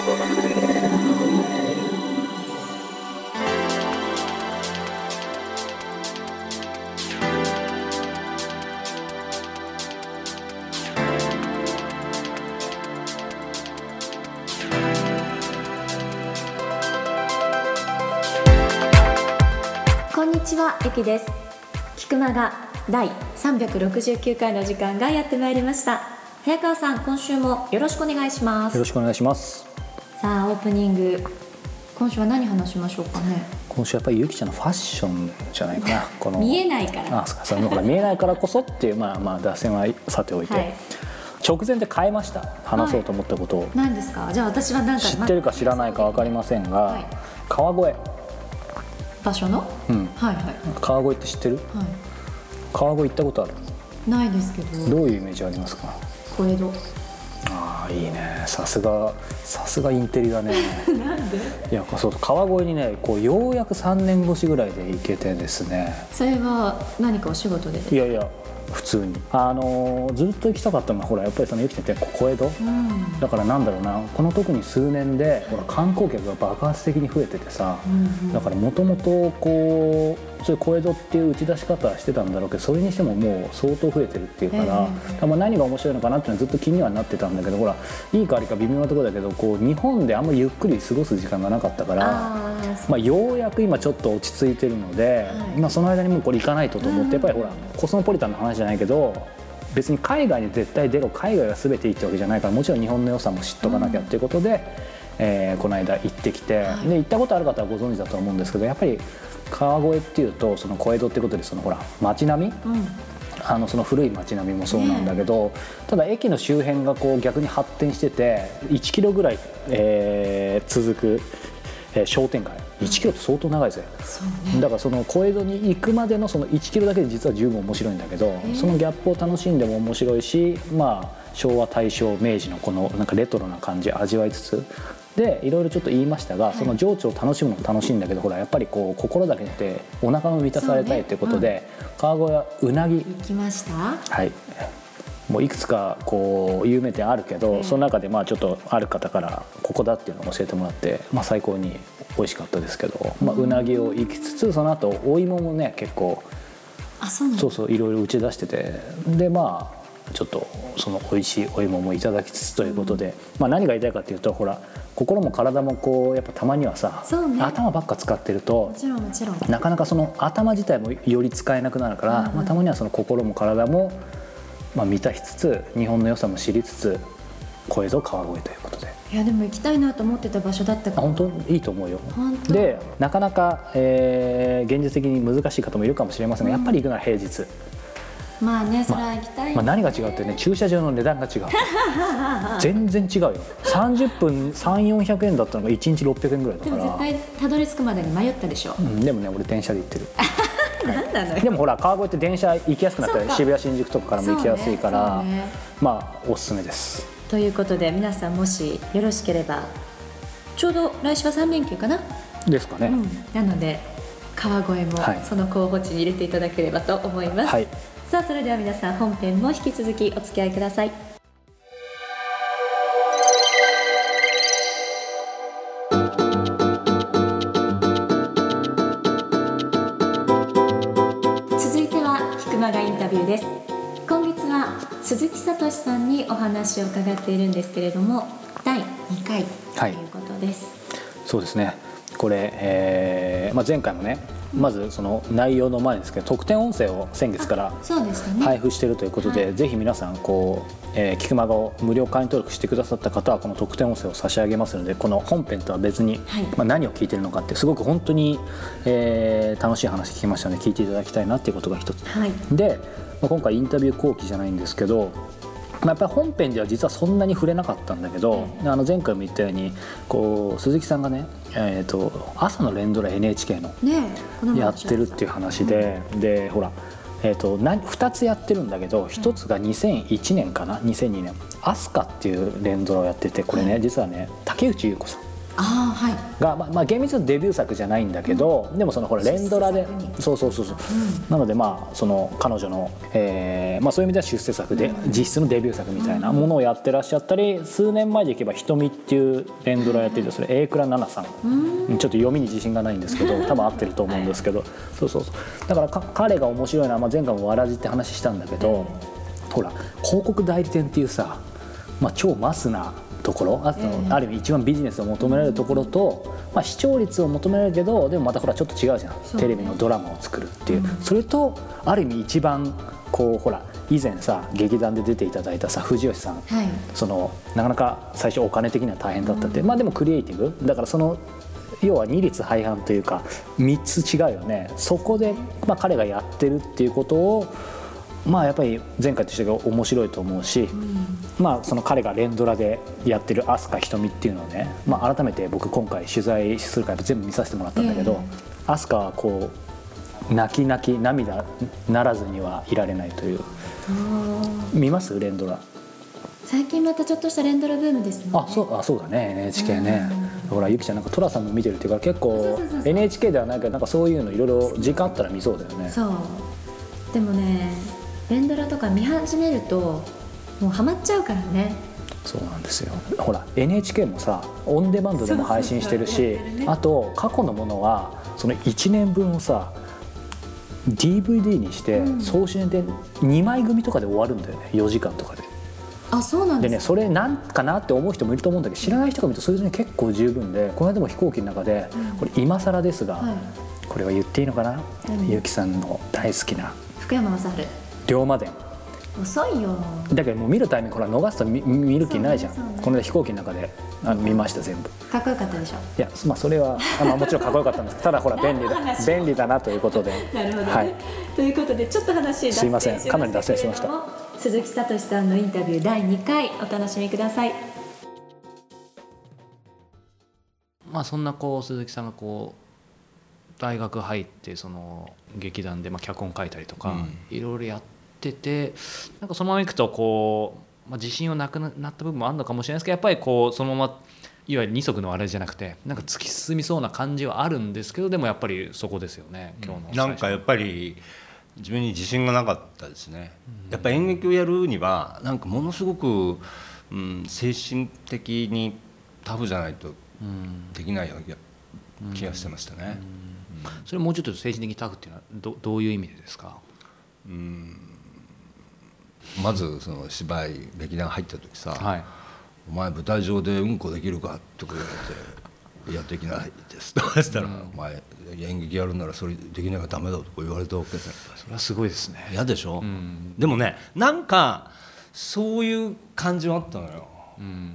こんにちは、ゆきです。菊間が第369回の時間がやってまいりました。早川さん、今週もよろしくお願いします。よろしくお願いしますさあ、オープニング。今週は何話しましょうかね？今週やっぱりゆきちゃんのファッションじゃないかな この見えないから。あそうかそのほら見えないからこそっていう まあまあ脱線はさておいて、はい。直前で変えました話そうと思ったことを、何ですか？じゃあ、私はなんか知ってるか知らないか分かりませんが、はい川越、場所の？うん、はいはい。川越って知ってる？は川越行ったことある？い。ないですけど。どういうイメージありますか？小江戸。ああいいねさすがさすがインテリだね なんで？いやそう川越にねこうようやく3年越しぐらいで行けてですねそれは何かお仕事で。いやいや普通に。あのーずっと行きたかったのはほらやっぱりそのゆきちゃんって小江戸。うん。だからなんだろうなこの特に数年でほら観光客が爆発的に増えててさ、うんだからもともとこうそういう小江戸っていう打ち出し方はしてたんだろうけどそれにしてももう相当増えてるっていうから、ええ。だからまあ何が面白いのかなっていうのはずっと気にはなってたんだけどほらいいか悪いか微妙なところだけどこう日本であんまりゆっくり過ごす時間がなかったから。まあ、ようやく今ちょっと落ち着いてるので、い。まあ、その間にもうこれ行かないとと思って、やっぱりほらコスモポリタンの話じゃないけど別に海外に絶対出ろ海外が全ていいってわけじゃないからもちろん日本の良さも知っとかなきゃっていうことで、えーこの間行ってきて、はい。で行ったことある方はご存知だと思うんですけどやっぱり川越っていうとその小江戸ってことでそのほら街並み？うん。あのその古い街並みもそうなんだけど、ただ駅の周辺がこう逆に発展してて1キロぐらい、えー続く、えー商店街1キロって相当長いぜ。そうね。だからその小江戸に行くまでのその1キロだけで実は十分面白いんだけど、ーそのギャップを楽しんでも面白いしまあ昭和大正明治のこのなんかレトロな感じ味わいつつ。でいろいろちょっと言いましたが、その情緒を楽しむのも楽しいんだけどほらやっぱりこう心だけじゃなくてお腹も満たされたいということで、川越はうなぎ。行きました？はい。もういくつかこう有名店あるけど、ええ。その中でまあちょっとある方からここだっていうのを教えてもらって、まあ、最高に美味しかったですけど、まあ、うなぎを行きつつその後お芋もね結構あ、そう。そうそういろいろ打ち出しててでまあちょっとその美味しいお芋もいただきつつということで、まあ、何が言いたいかっていうとほら心も体もこうやっぱたまにはさ、ね頭ばっか使ってるともちろんもちろん。なかなかその頭自体もより使えなくなるから、うんうんまあ、たまにはその心も体も、まあ、満たしつつ日本の良さも知りつつ小江戸川越ということでいやでも行きたいなと思ってた場所だったから。あ本当？いいと思うよ。でなかなか、えー現実的に難しい方もいるかもしれませんが、やっぱり行くなら平日、まあね、それは行きたい。まあ、何が違うってね駐車場の値段が違う。全然違うよ。30分3400円だったのが1日600円ぐらいだでから。も絶対たどり着くまでに迷ったでしょ。うん、でもね俺電車で行ってる。なんなのよ。でもほら川越って電車行きやすくなったら渋谷新宿とかからも行きやすいから、ね。ね。まあおすすめですということで皆さんもしよろしければちょうど来週は3連休かな？ですかね、うん。なので川越もはいその候補地に入れていただければと思います。はいさあそれでは皆さん本編も引き続きお付き合いください。続いては菊間がインタビューです鈴木聡さんにお話を伺っているんですけれども第2回とはい。いうことです、そうですね。これ、えーまあ、前回もねまずその内容の前ですけど特典音声を先月から配布しているということで、はい。ぜひ皆さんこう、えー、キクマガを無料会員登録してくださった方はこの特典音声を差し上げますのでこの本編とは別に、はい。まあ、何を聞いてるのかってすごく本当に、えー楽しい話聞きましたので聞いていただきたいなっていうことが一つ。はい。で、まあ、今回インタビュー後期じゃないんですけど、まあ、やっぱり本編では実はそんなに触れなかったんだけど、あの前回も言ったようにこう鈴木さんがね、えー、と朝の連ドラ NHK のやってるっていう話で、でほら、えー、とな2つやってるんだけど1つが2001年かな？2002年「アスカっていう連ドラをやっててこれね、はい。実はね竹内優子さんが、まあ、まあ厳密なデビュー作じゃないんだけど、でもそのほら連ドラでそうそうそうそう、なのでまあその彼女の、えーまあ、そういう意味では出世作で、実質のデビュー作みたいなものをやってらっしゃったり数年前でいけば「瞳」っていう連ドラやっていてそれ榮倉奈々さん、ちょっと読みに自信がないんですけど 多分合ってると思うんですけど、そうそうそう。だからか彼が面白いのは、まあ、前回もわらじって話したんだけど、ほら広告代理店っていうさ、まあ、超マスなところあと、ある意味一番ビジネスを求められるところと、まあ、視聴率を求められるけどでもまたほらちょっと違うじゃん。テレビのドラマを作るっていう、それとある意味一番こうほら以前さ劇団で出ていただいたさ藤吉さん、はい。そのなかなか最初お金的には大変だったって、まあでもクリエイティブ。だからその要は二律背反というか3つ違うよね。そこで、まあ、彼がやってるっていうことをまあやっぱり前回として面白いと思うし、まあその彼が連ドラでやってる飛鳥瞳っていうのをね、まあ、改めて僕今回取材するから全部見させてもらったんだけど、飛鳥はこう泣き泣き涙ならずにはいられないという。見ます？連ドラ。最近またちょっとした連ドラブームですね。あそうあそうだね。NHK ね、ほらゆきちゃんなんか寅さんも見てるっていうから結構 NHK ではないけどなんかそういうのいろいろ時間あったら見そうだよね。そう。でもね連ドラとか見始めるともうハマっちゃうからね。そうなんですよ。ほら NHK もさオンデマンドでも配信してるしね。あと過去のものはその1年分をさ DVD にして送信で2枚組とかで終わるんだよね。4時間とかで。あそうなんです。でねそれなんかなって思う人もいると思うんだけど知らない人が見るとそれでね結構十分でこの間も飛行機の中でこれ今更ですが、はい。これは言っていいのかな？何？ゆきさんの大好きな。福山雅治龍馬伝。遅いよ。だけどもう見るタイミングほら逃すと見見る気ないじゃん、ねねこの間飛行機の中であの見ました全部。かっこよかったでしょ？いやまあそれはあまあもちろんかっこよかったんです。け どただほら便利だ。便利だなということで。なるほどね、はい。ということでちょっと話脱線すいません。かなり脱線しました。鈴木聡さんのインタビュー第2回お楽しみください。まあそんなこう鈴木さんがこう大学入ってその劇団でまあ脚本書いたりとかいろいろやっててなんかそのままいくとこう、まあ、自信をなくなった部分もあるのかもしれないですけどやっぱりこうそのままいわゆる二足のあれじゃなくてなんか突き進みそうな感じはあるんですけどでもやっぱりそこですよね今日の最初。なんかやっぱり自分に自信がなかったですね、やっぱ演劇をやるにはなんかものすごく、うん、精神的にタフじゃないとできないような気がしてましたね、それもうちょっと精神的にタフっていうのはどどういう意味でですか？まずその芝居劇団入った時さ、はい。お前舞台上でうんこできるか?」とか言われて「いやできないです」とか言ったら「お前演劇やるならそれできないからダメだ」とか言われたわけそれはすごいですね。嫌でしょ、ん。でもねなんかそういう感じはあったのよ。うん。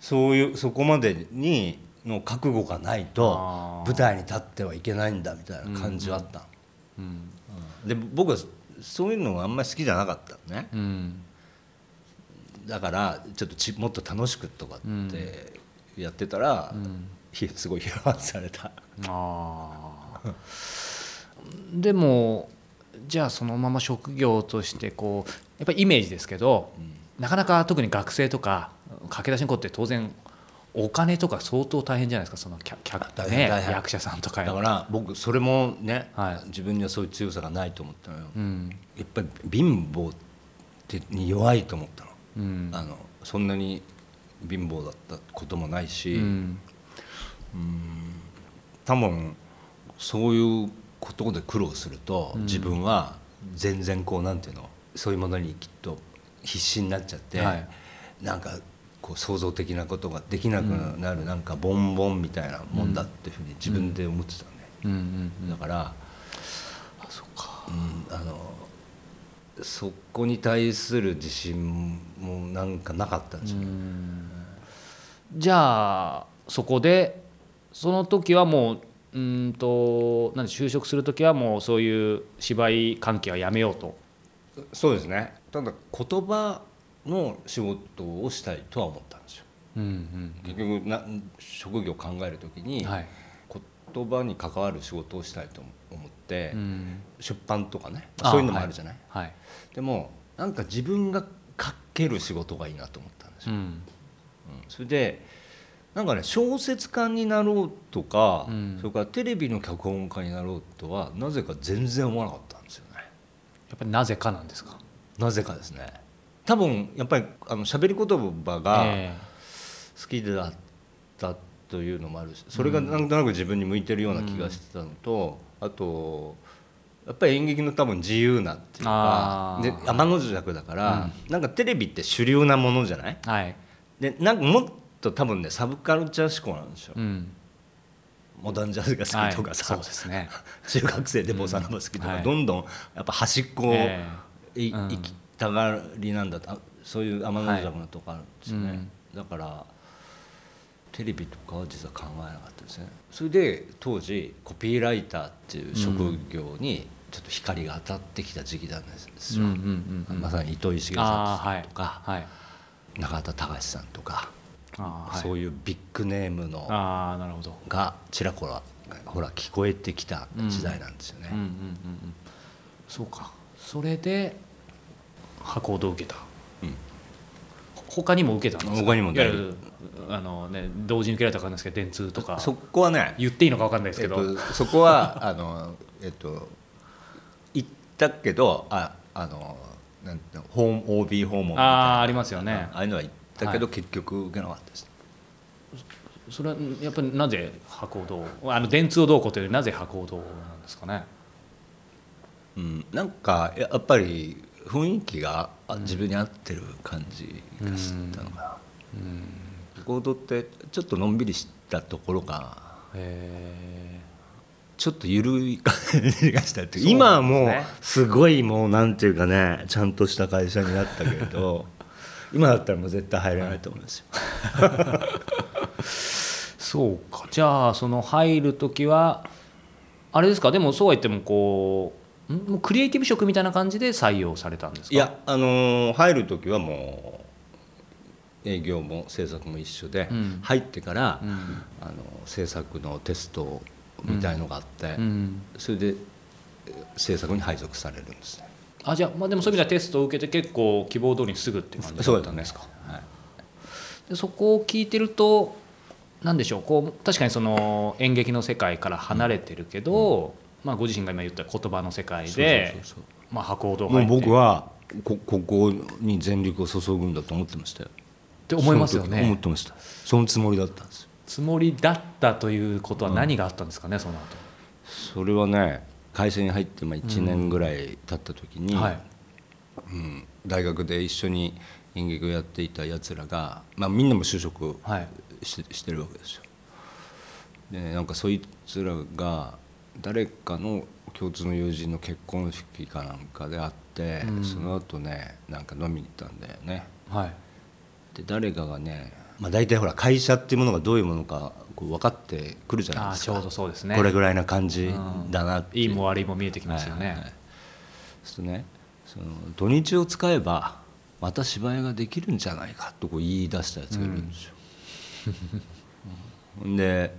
そういうそこまでにの覚悟がないと舞台に立ってはいけないんだみたいな感じはあったの、うん。で僕はそういうのがあんまり好きじゃなかったのね。うん。だからちょっとちもっと楽しくとかってやってたら、ひすごい批判された。あー。でもじゃあそのまま職業としてこうやっぱりイメージですけど、なかなか特に学生とか駆け出しの子って当然お金とか相当大変じゃないですかその客客ね役者さんとか。だから僕それもね、はい。自分にはそういう強さがないと思ったのよ、うん。やっぱり貧乏ってに弱いと思ったの,、うん。あのそんなに貧乏だったこともないし、うん。多分そういうことで苦労すると、自分は全然こうなんていうのそういうものにきっと必死になっちゃって、はい。なんかこう創造的なことができなくなる、なんかボンボンみたいなもんだっていうふうに自分で思ってたのね、うんうんうん。だから、あそっか。うん、あのそこに対する自信もなんかなかったんですよ、じゃあそこでその時はもううーんと何就職する時はもうそういう芝居関係はやめようと。そうですね。ただ言葉の仕事をしたいとは思ったんですよ。うん結局な職業を考える時に、うんはい。言葉に関わる仕事をしたいと思って、うん。出版とかねあそういうのもあるじゃない、はい。でもなんか自分が書ける仕事がいいなと思ったんですよ、うん。うん。それでなんかね小説家になろうとか、うん。それからテレビの脚本家になろうとはなぜか全然思わなかったんですよね。やっぱりなぜかなんですか？なぜかですね多分やっぱりあの喋り言葉がえ好きだったというのもあるしそれがなんとなく自分に向いてるような気がしてたのと、あとやっぱり演劇の多分自由なっていうかで天の弱だから、なんかテレビって主流なものじゃない？えはい。でなんかもっと多分ねサブカルチャー思考なんですよ、うん。モダンジャズが好きとかさ、はい。そうですね。中学生でボサノバ好きとか、はい。どんどんやっぱ端っこを、え。いうん。行きたがりなんだそういう天の弱なとこあるんですよね、はい。うん。だからテレビとかは実は考えなかったですね。それで当時コピーライターっていう職業にちょっと光が当たってきた時期なんですよ、まさに糸井重里とか、はい。中田隆さんとか、そういうビッグネームのああなるほど。がちらほらほら聞こえてきた時代なんですよね、そうか。それで箱を受けた、うん。他にも受けたんですか？他にもいわゆるあの、ね、同時に受けられたかんですけど電通とかそこはね言っていいのか分かんないですけど、えっと、そこは あのえっと行ったけどああのなんていうの訪 OB 訪問みたいな。あーありますよね。ああいうのは行ったけど、は結局受けなかったです。それはやっぱりなぜ博報堂あの電通をどうこうというよりなぜ博報堂なんですかね？うん、なんかやっぱり雰囲気があ自分に合ってる感じがしたのかな。行動ってちょっとのんびりしたところがへちょっと緩い感じがしたっていうそう今はもうすごいもうなんていうかねちゃんとした会社になったけれど 今だったらもう絶対入れないと思いますよ。そうか。じゃあその入る時はあれですか？でもそうは言ってもこうんもうクリエイティブ職みたいな感じで採用されたんですか？いやあのー入る時はもう営業も制作も一緒で、うん。入ってから、うん。あの制作のテストみたいのがあって、うん。それでえ制作に配属されるんですね。あじゃあまあでもそういう意味ではテストを受けて結構希望通りにすぐっていう感じだったんですか？はい。でそこを聞いてると何でしょうこう確かにその演劇の世界から離れてるけど、まあ、ご自身が今言った言葉の世界でそうそうそうまあ博報堂もう僕はこここに全力を注ぐんだと思ってましたよ。って思いますよその時思っねてました。そのつもりだったんですよ。つもりだったということは何があったんですかね、その後。それはね会社に入ってまあ1年ぐらい経った時に、はい。うん。大学で一緒に演劇をやっていたやつらが、まあ、みんなも就職してるわけですよ。でなんかそいつらが誰かの共通の友人の結婚式かなんかで会って、うん。その後ねなんか飲みに行ったんだよね。はい。で誰かがね、まあ、大体ほら会社っていうものがどういうものかこう分かってくるじゃないですか。ああちょうどそうですね。これぐらいな感じだなっていいも悪いも見えてきますよね、はいはいはい。そうねその土日を使えばまた芝居ができるんじゃないかとこう言い出したやつがいるんですよ。うん。で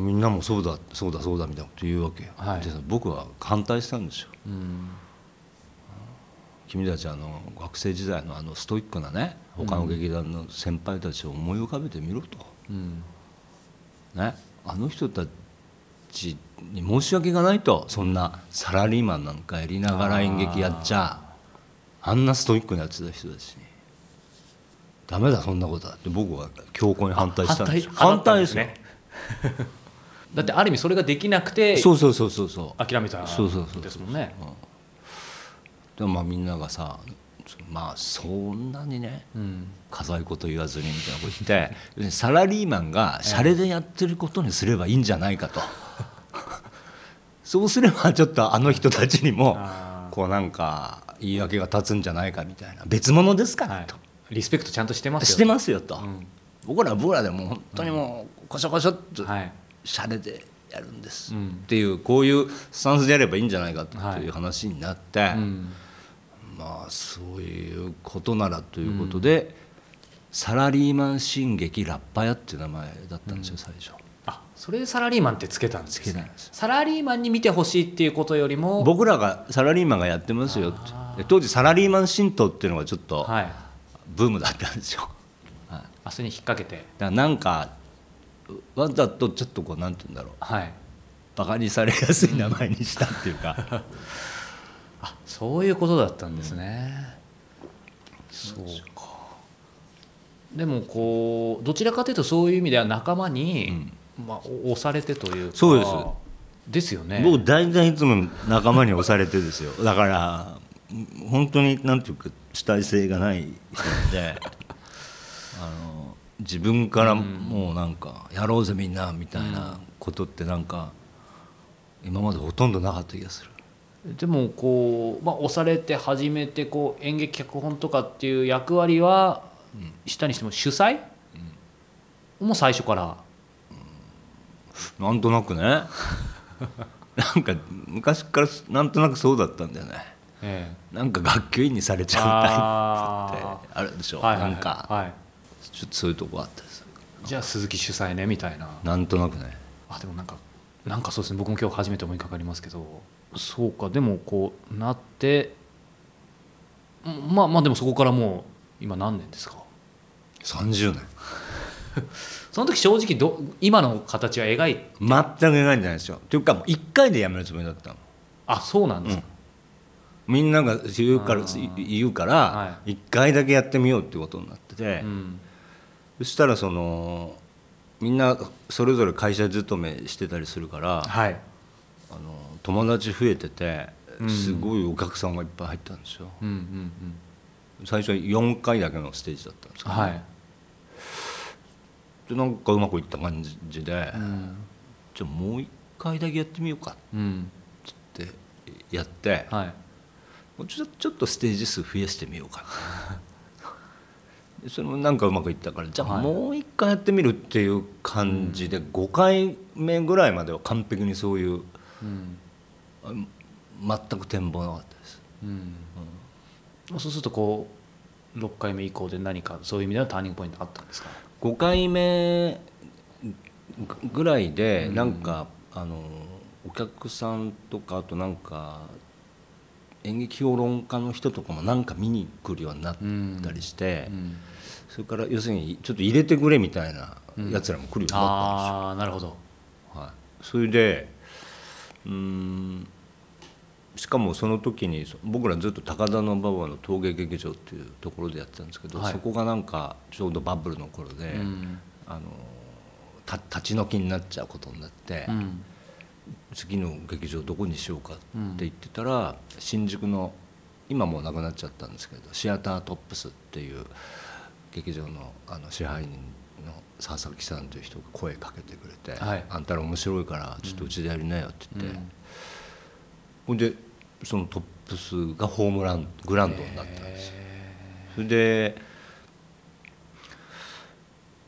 みんなもそうだそうだそうだみたいなこと言うわけよ。はい。でさ僕は反対したんですよ。うん。君たちあの学生時代のあのストイックなね他の劇団の先輩たちを思い浮かべてみろと。うん。ね、あの人たちに申し訳がないとそんなサラリーマンなんかやりながら演劇やっちゃ。あんなストイックなやつだ人たちに。ダメだそんなことだって僕は強硬に反対したんですよ。反対ですよ、ね だってある意味それができなくてそうそうそうそうそう。諦めたんそうそうそうですもん。ねでもまあみんながさまあそんなにねうん。飾ること言わずにみたいなこと言って サラリーマンがシャレでやってることにすればいいんじゃないかと。そうすればちょっとあの人たちにもあこうなんか言い訳が立つんじゃないかみたいな。別物ですから、はい。と。リスペクトちゃんとしてますよ。してますよと、ん。僕らは僕らでもう本当にもうこしょこしょっとはいシャレでやるんです、うん。っていうこういうスタンスでやればいいんじゃないかとはいいう話になって、うんまあそういうことならということで、サラリーマン進撃ラッパ屋っていう名前だったんですよ、最初。あそれでサラリーマンってつけたんですけたんです。サラリーマンに見てほしいっていうことよりも僕らがサラリーマンがやってますよって。で当時サラリーマン新党っていうのがちょっとはい。ブームだったんですよ、はい。あそれに引っ掛けて。だからなんかわざとちょっとこうなんて言うんだろう。はい。バカにされやすい名前にしたっていうか、あそういうことだったんですね、そうか。でもこうどちらかというとそういう意味では仲間に、まあ、お押されてというか。そうです。ですよね。僕大体いつも仲間に押されてですよ。だから本当になんていうか主体性がない人で。あの自分からもうなんか「やろうぜみんな」みたいなことってなんか今までほとんどなかった気がする。でもこう、まあ、押されて初めてこう演劇脚本とかっていう役割はしたにしても主催、もう最初から。なんとなくね。なんか昔からなんとなくそうだったんだよね。えなんか学級委員にされちゃうタイプってあるでしょ、はいはいはい。なんか、はいちょっとそういうとこあったです。じゃあ鈴木主催ねみたいな。なんとなくね。あでもなんかなんかそうですね。僕も今日初めて思いかかりますけど。そうかでもこうなってうんまあまあでもそこからもう今何年ですか？30年。その時正直ど今の形は描い全く描いてないですよ。っていうかもう1回でやめるつもりだったの。あそうなんですか、みんなが言うから言うかはら1回だけやってみようってことになってて、うんそしたらそのみんなそれぞれ会社勤めしてたりするから、はい。あの友達増えててうんすごいお客さんがいっぱい入ったんですよ。うんうんうん。最初は4回だけのステージだったんですけど、はい、でなんかうまくいった感じで、うん。じゃあもう1回だけやってみようかうん。ってやって、はい。もうちょちょっとステージ数増やしてみようかで それもなんかうまくいったからじゃあはい。もう一回やってみるっていう感じで5回目ぐらいまでは完璧にそういううん。あ全く展望なかったです。うん。そうするとこう6回目以降で何かそういう意味でのターニングポイントあったんですか？5回目ぐらいでなんか、あのお客さんとかあとなんか演劇評論家の人とかもなんか見に来るようになったりして、うん。それから要するにちょっと入れてくれみたいなやつらも来るようになったんですよ。ああなるほど。はい、それでうーんしかもその時にそ僕らずっと高田馬場の陶芸劇場っていうところでやってたんですけど、はい。そこがなんかちょうどバブルの頃で、うん。あのた立ち退きになっちゃうことになって、うん次の劇場どこにしようかって言ってたら、新宿の今もうなくなっちゃったんですけどシアタートップスっていう劇場のあの支配人の佐々木さんという人が声かけてくれて「はい。あんたら面白いからちょっとうちでやりなよ」って言って、うん。ほんでそのトップスがホームラングランドになったんですよ。それで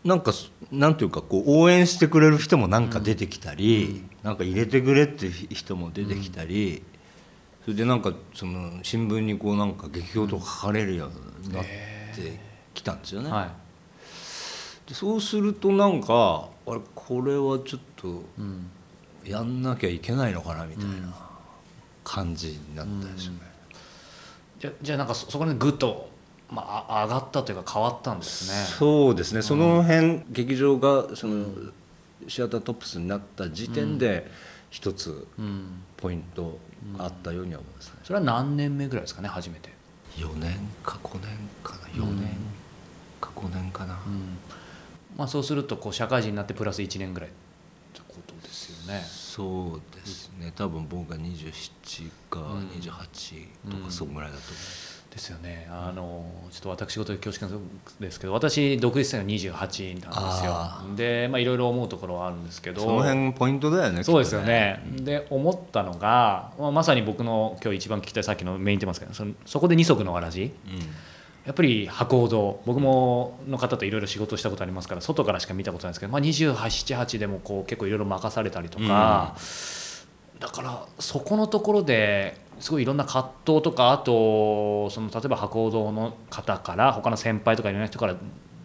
なんかすなんていうかこう応援してくれる人もなんか出てきたり、なんか入れてくれっていう人も出てきたり、それでなんかその新聞にこうなんか劇評とか書かれるようになってきたんですよね。はいでそうするとなんかあれこれはちょっとうんやんなきゃいけないのかなみたいな感じになったでしょうね。じゃじゃあなんかそそこでぐっと、まあ、あ上がったというか変わったんですね。そうですね。その辺、劇場がその、シアタートップスになった時点で一つうん。ポイントがあったようには思いますね、それは何年目ぐらいですかね初めて。4年か5年かな。4年か5年かな、うん。まあそうするとこう社会人になってプラス1年ぐらいってことですよね。そうですね。多分僕が27かうん28とかそんぐらいだと思ですよね。あのちょっと私事で恐縮なんですけど私独立したのが28なんですあよでまあいろいろ思うところはあるんですけう、どその辺ポイントだよねそうですよきっとね、で思ったのが、まあ、まさに僕の今日一番聞きたいさっきのメインテーマですけどそのそこで二足のわらじ。やっぱり博報堂。僕もの方といろいろ仕事したことありますから外からしか見たことないんですけど、まあ、2878でもこう結構いろいろ任されたりとか、だからそこのところですごいいろんな葛藤とかあとその例えば博報堂の方から他の先輩とかいろんな人から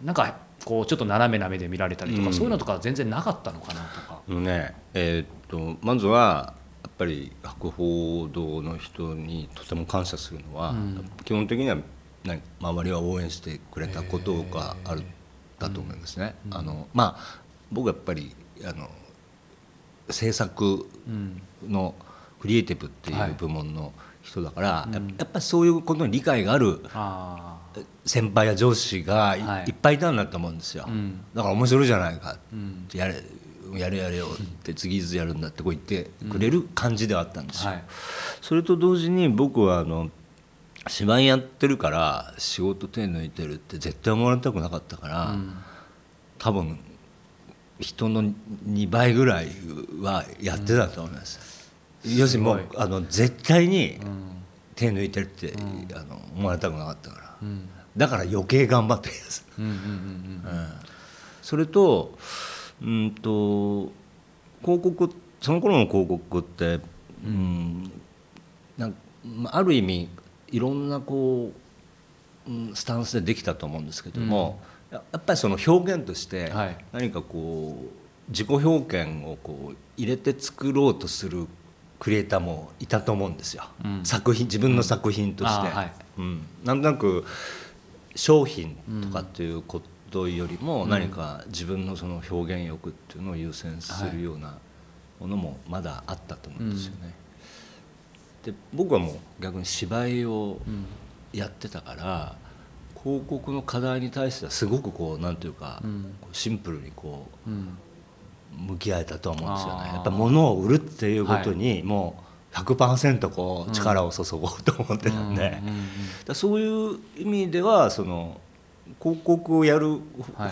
なんかこうちょっと斜めな目で見られたりとか、うんそういうのとか全然なかったのかなとか。ねえーっとまずはやっぱり博報堂の人にとても感謝するのは、うん基本的には、ね、周りは応援してくれたことがあるだと思いますね。あのまあ僕はやっぱりあの制作のクリエイティブっていう部門の人だから、ややっぱりそういうことに理解があるあ先輩や上司がい,、はい。っぱいいたんだと思うんですよ、ん。だから面白いじゃないかうん。ってやれやれやれよって次いつやるんだってこう言ってくれる感じではあったんですよ、はい。それと同時に僕はあの芝居やってるから仕事手抜いてるって絶対思われたくなかったから、多分人の2倍ぐらいはやってたと思います、要するにもうあの絶対にうん。手抜いてるって、あの思われたくなかったから、うん。だから余計頑張ってるそれとうんと広告その頃の広告って、うん。なんまあある意味いろんなこう、うんスタンスでできたと思うんですけども、ややっぱりその表現としてはい。何かこう自己表現をこう入れて作ろうとするクリエイターもいたと思うんですよ、うん。作品自分の作品として、あーはい。うん。なんとなく商品とかっていうことよりも何か自分のその表現欲っていうのを優先するようなものもまだあったと思うんですよね。で僕はもう逆に芝居をやってたから広告の課題に対してはすごくこうなんていうか、シンプルにこううん向き合えたと思うんですよね。やっぱ物を売るっていうことにもう100%こう力を注ごうと思ってたんで、だそういう意味ではその広告をやる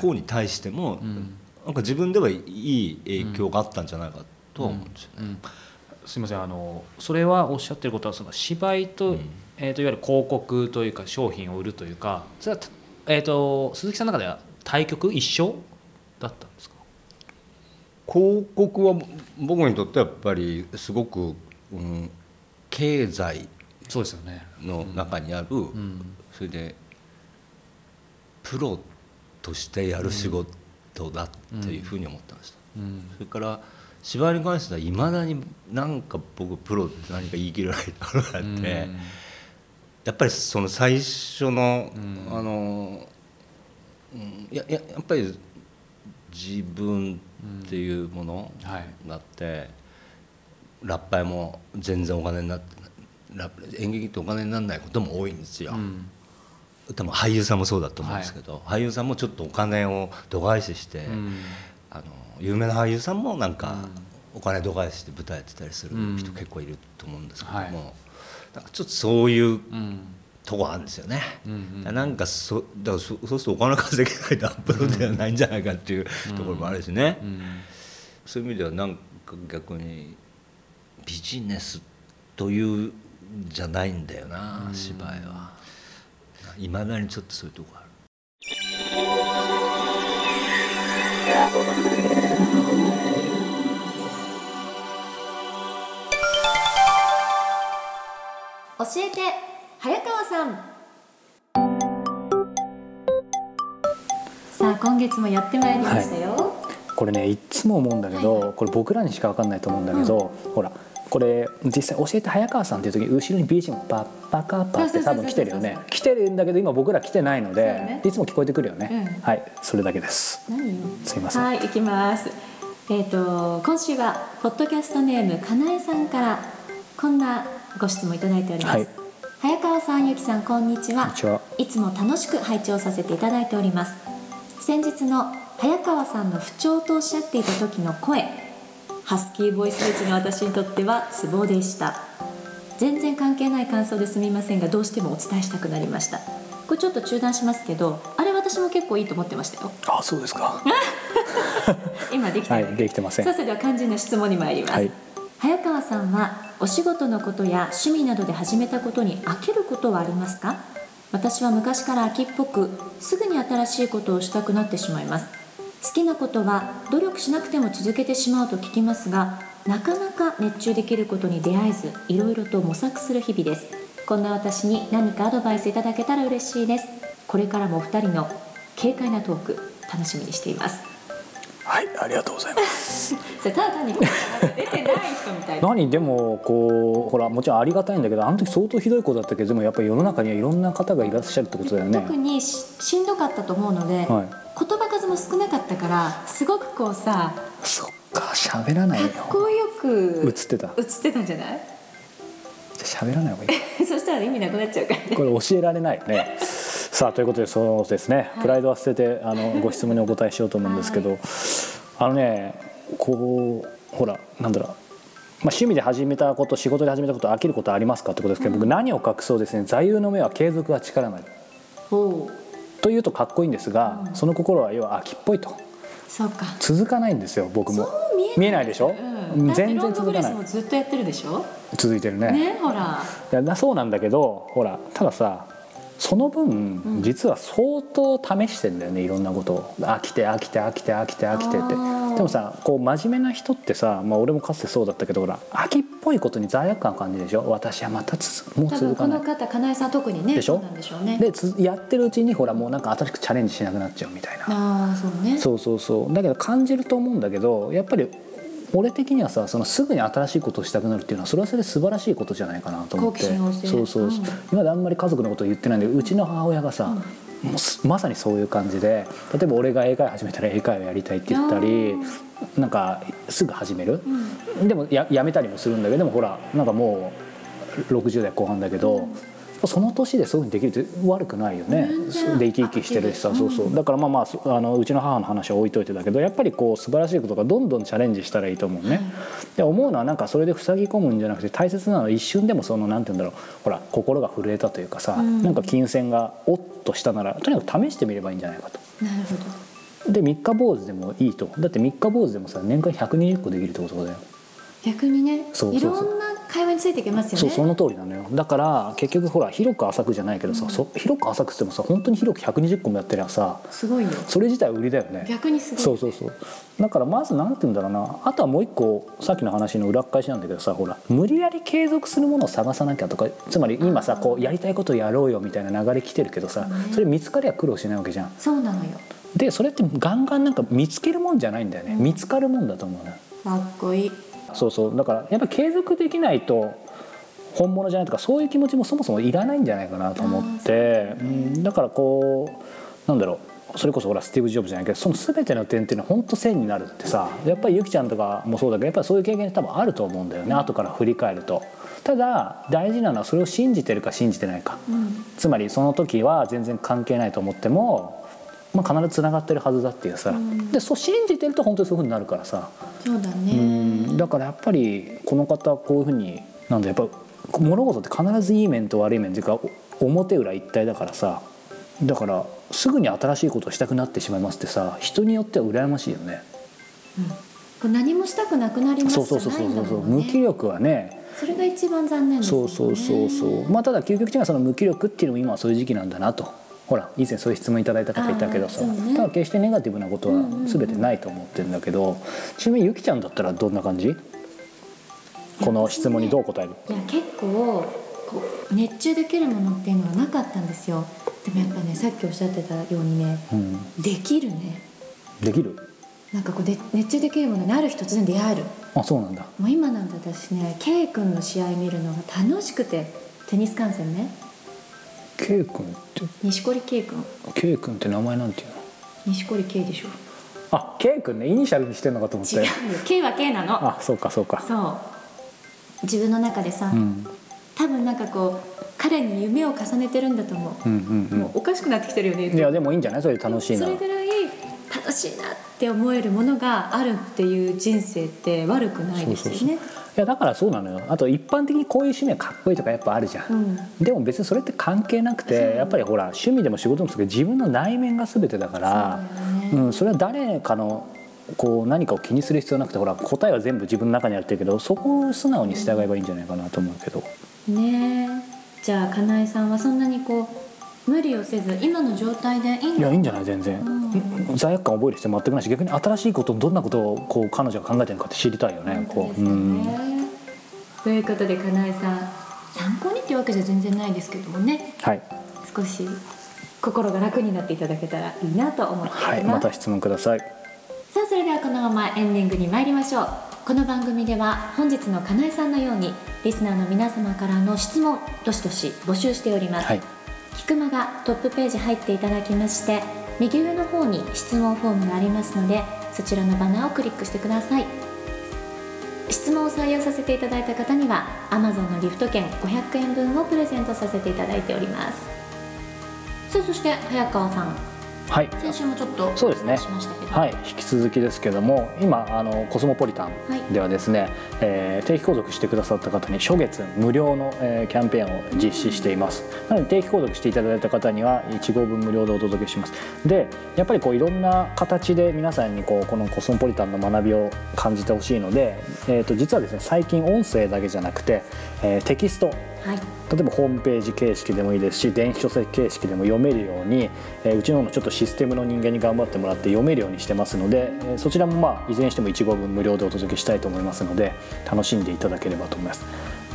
方に対しても、ん。なんか自分ではいい影響があったんじゃないかとは思うんですよね。うんすみません。あのそれはおっしゃってることはその芝居と,、うん。えー、といわゆる広告というか商品を売るというかそれは、えー、と鈴木さんの中では対局一緒だった？広告は僕にとってはやっぱりすごく、うん、経済そうですよね。の中にある、ん。それでプロとしてやる仕事だっていうふうに思ってました、うん。それから芝居に関してはいまだになんか僕プロって何か言い切れないところがあって、やっぱりその最初の、うん。あの、うん、やややっぱり自分っていうものはい。があって、ラッパーも全然お金になって演劇ってお金にならないことも多いんですよ、うん。多分俳優さんもそうだと思うんですけど、俳優さんもちょっとお金を度外視して、うん。あの有名な俳優さんもなんかお金度外視して舞台やってたりする人結構いると思うんですけども、はい。なんかちょっとそういううんとこあるんですよね。うんなんかそだからそそうするとお金稼げないとアップロードではないんじゃないかっていうところもあるしね、うん。そういう意味ではなんか逆にビジネスというんじゃないんだよな、芝居は。いまだにちょっとそういうとこある。教えて早川さん。さあ今月もやってまいりましたよ、これねいっつも思うんだけど、はいはい。これ僕らにしか分かんないと思うんだけど、ほらこれ実際教えて早川さんっていう時後ろに BGM パッパカパって多分来てるよね。来てるんだけど今僕ら来てないので、ね。いつも聞こえてくるよね、うん。はい。それだけです。すいません。はい行きます。えっ、と今週はポッドキャストネームかなえさんからこんなご質問いただいております、はい早川さんゆきさんこんにちは。いつも楽しく拝聴させていただいております。先日の早川さんの不調とおっしゃっていた時の声ハスキーボイスレッチの私にとってはツボでした。全然関係ない感想ですみませんがどうしてもお伝えしたくなりました。これちょっと中断しますけどあれ私も結構いいと思ってましたよ。あそうですか。今できてる、はいできてません。さあそれでは肝心な質問に参ります、はい早川さんはお仕事のことや趣味などで始めたことに飽きることはありますか？私は昔から飽きっぽくすぐに新しいことをしたくなってしまいます。好きなことは努力しなくても続けてしまうと聞きますがなかなか熱中できることに出会えずいろいろと模索する日々です。こんな私に何かアドバイスいただけたら嬉しいです。これからもお二人の軽快なトーク楽しみにしています。はいありがとうございます。それただ単に出てない人みたいな。何でもこうほらもちろんありがたいんだけどあの時相当ひどいことだったけどでもやっぱり世の中にはいろんな方がいらっしゃるってことだよね。特にししんどかったと思うので、は言葉数も少なかったからすごくこうさそっか喋らないかよっこよく映ってた。映ってたんじゃない？じゃあ喋らない方がいい。そしたら意味なくなっちゃうからね。これ教えられないよねさあということでそうですね、プライドは捨ててあのご質問にお答えしようと思うんですけど、あのねこうほらなんだろう。まあ、趣味で始めたこと仕事で始めたこと飽きることありますかってことですけど、僕何を隠そうですね。座右の銘は継続は力なり。というとかっこいいんですが、その心は要は秋っぽいと。そうか。続かないんですよ僕も。そう見えないでしょ、うん、全然続かない。もずっとやってるでしょ？続いてるね。ねほら。いやだそうなんだけどほらたださその分、実は相当試してんだよねいろんなこと。を飽きて飽きて飽きて飽きて飽きてって。でもさこう真面目な人ってさ、まあ、俺もかつてそうだったけどほら秋っぽいことに罪悪感感じるでしょ？私はまたつもう続かない。この方かなえさん特にねでしょ？でしょうね。でつやってるうちにほらもうなんか新しくチャレンジしなくなっちゃうみたいな。ああそうね。そうそうそう。だけど感じると思うんだけどやっぱり俺的にはさそのすぐに新しいことをしたくなるっていうのはそれはそれで素晴らしいことじゃないかなと思って。そうそうそう、うん今まであんまり家族のことを言ってないんだけどうちの母親がさ、もうすまさにそういう感じで例えば俺が英会話始めたら英会話やりたいって言ったりなんかすぐ始める、でもややめたりもするんだけどでもほらなんかもう60代後半だけど、その年でそういうふうにできるって悪くないよね。で生き生きしてるしさ、そうそう。だからまあまあそあのうちの母の話は置いといてだけどやっぱりこう素晴らしいことがどんどんチャレンジしたらいいと思うね。で思うのはなんかそれで塞ぎ込むんじゃなくて大切なのは一瞬でもそのなんて言うんだろう。ほら心が震えたというかさ、なんか金銭がおっとしたならとにかく試してみればいいんじゃないかと。なるほど。で三日坊主でもいいと。だって三日坊主でもさ年間120個できるってことだよ。逆にねそうそうそう。いろんな会話についていけますよね。そうその通りなのよ。だから結局ほら広く浅くじゃないけどさ、そ広く浅くしてもさ本当に広く120個もやってりゃさすごいよ。それ自体売りだよね。逆にすごい。そうそうそう。だからまずなんて言うんだろうな。あとはもう一個さっきの話の裏っ返しなんだけどさほら無理やり継続するものを探さなきゃとかつまり今さこうやりたいことをやろうよみたいな流れ来てるけどさそれ見つかりゃ苦労しないわけじゃん。そうなのよ。でそれってガンガンなんか見つけるもんじゃないんだよね。見つかるもんだと思うのよ。かっこいいそうそう。だからやっぱり継続できないと本物じゃないとかそういう気持ちもそもそもいらないんじゃないかなと思って、うん、だからこうなんだろうそれこそほらスティーブ・ジョブズじゃないけどその全ての点っていうのは本当線になるってさやっぱりゆきちゃんとかもそうだけどやっぱりそういう経験多分あると思うんだよね。後から振り返ると。ただ大事なのはそれを信じてるか信じてないか、つまりその時は全然関係ないと思っても、まあ、必ずつながってるはずだっていうさ、でそう信じてると本当にそういうふうになるからさ、そうだうねん。だからやっぱりこの方はこういうふうになんだやっぱ物事って必ずいい面と悪い面っていうかお表裏一体だからさ。だからすぐに新しいことをしたくなってしまいますってさ人によっては羨ましいよね。こう何もしたくなくなりますそうそうそうそうそう、無気力はね。それが一番残念ね。そうそうそうそう。まあただ究極的にはその無気力っていうのも今はそういう時期なんだなとほら以前そういう質問いただいた方いたけどさ、ね。ただ決してネガティブなことは全てないと思ってるんだけど、ちなみにゆきちゃんだったらどんな感じ？この質問にどう答える？いや結構こう熱中できるものっていうのはなかったんですよ。でもやっぱねさっきおっしゃってたようにねうん、できるね。できる？なんかこうで熱中できるものにある日突然出会える。あそうなんだ。もう今なんだ私ね K 君の試合見るのが楽しくてテニス観戦ね K 君って？錦織 K 君。K 君って名前なんていうの？錦織 K でしょ。あ K 君ね。イニシャルにしてんのかと思って違う。よ K は K なの。あそうかそうか。そう。自分の中でさ、うん。多分なんかこう彼に夢を重ねてるんだと思う、うんうんもうおかしくなってきてるよね。うんいやでもいいんじゃない？それで楽しいならそれぐらい楽しいなって思えるものがあるっていう人生って悪くないですよね。そうそうそういやだからそうなのよ。あと一般的にこういう趣味はかっこいいとかやっぱあるじゃん、うん。でも別にそれって関係なくてやっぱりほら趣味でも仕事でもそうだけど自分の内面が全てだからそうね。うん、それは誰かのこう何かを気にする必要なくてほら答えは全部自分の中にあるってるけどそこを素直に従えばいいんじゃないかなと思うけど。ねえ。じゃあかなえさんはそんなにこう無理をせず今の状態でいいんだ。いやいいんじゃない全然、罪悪感覚える必要全くないし逆に新しいことどんなことをこう彼女が考えてるのかって知りたいよねこう。本当ですよね。ということでかなえさん参考にっていうわけじゃ全然ないですけどもね。はい、少し心が楽になっていただけたらいいなと思っておはい、りま、ますた質問ください。さあそれではこのままエンディングに参りましょう。この番組では本日のかなえさんのようにリスナーの皆様からの質問どしどし募集しております、はい菊間がトップページ入っていただきまして右上の方に質問フォームがありますのでそちらのバナーをクリックしてください。質問を採用させていただいた方には Amazon のギフト券500円分をプレゼントさせていただいております。さあそして早川さん。はい。先週もちょっとそうですね。はい、引き続きですけども今あのコスモポリタンではですね、えー定期購読してくださった方に初月無料の、えーキャンペーンを実施しています。なので定期購読していただいた方には1号分無料でお届けします。でやっぱりこういろんな形で皆さんにこうこのコスモポリタンの学びを感じてほしいので、えー、と実はですね最近音声だけじゃなくて、えーテキストはい例えばホームページ形式でもいいですし電子書籍形式でも読めるように、えーうちの方のちょっとシステムの人間に頑張ってもらって読めるようにしてますので、えーそちらもまあいずれにしても1号分無料でお届けしたいと思いますので楽しんでいただければと思います。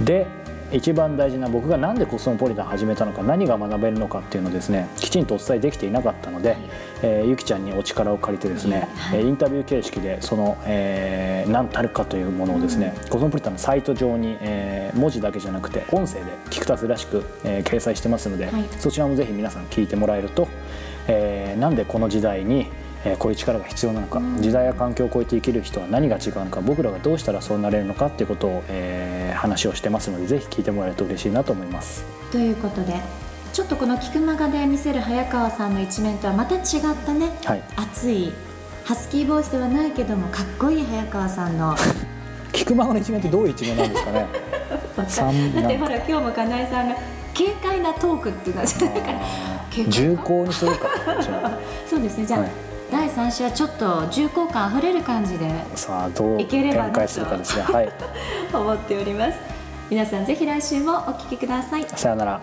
で一番大事な僕が何でコスモポリタン始めたのか何が学べるのかっていうのをですねきちんとお伝えできていなかったので、えーゆきちゃんにお力を借りてですね、はい。えーインタビュー形式でその、えー何たるかというものをですね、コスモポリタンのサイト上に、えー文字だけじゃなくて音声でキクタスらしく、えー掲載してますので、はい。そちらもぜひ皆さん聞いてもらえると、えーなんでこの時代に、えーこういう力が必要なのか、時代や環境を超えて生きる人は何が違うのか僕らがどうしたらそうなれるのかっていうことを、えー話をしてますのでぜひ聞いてもらえると嬉しいなと思います。ということでちょっとこの菊間がで見せる早川さんの一面とはまた違ったね、はい。熱いハスキーボイスではないけどもかっこいい早川さんの。菊間の一面ってどういう一面なんですかね？三だってほら今日もかなえさんが軽快なトークっていうのは 重厚にするか。そうですね。じゃあ、はい第3週はちょっと重厚感あふれる感じであさあどういければなと展開するかですね。はい。思っております。皆さんぜひ来週もお聞きください。さよなら